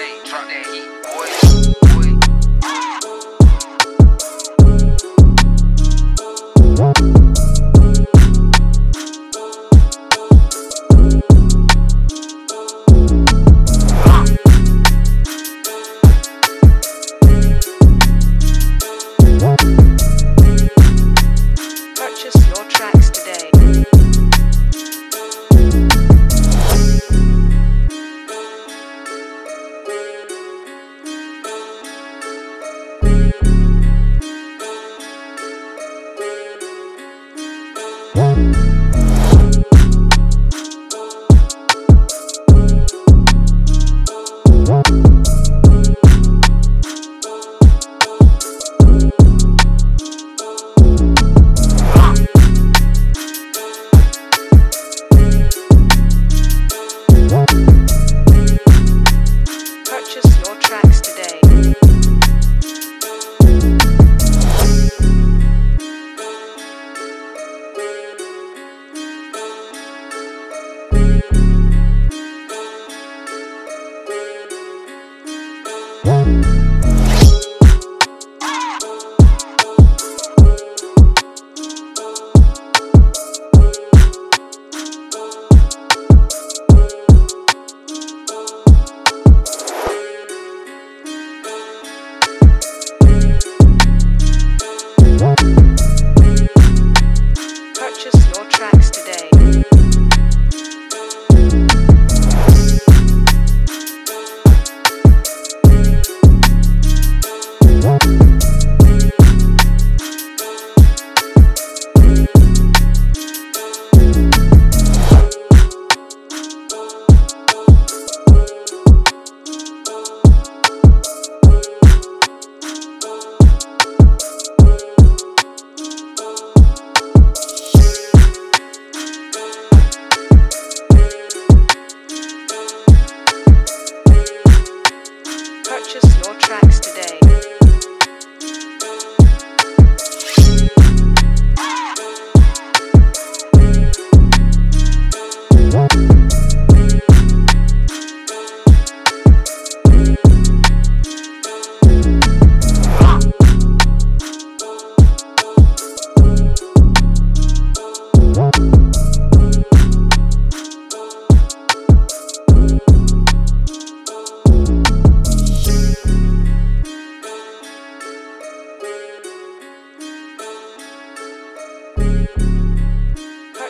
Drop that heat, boy.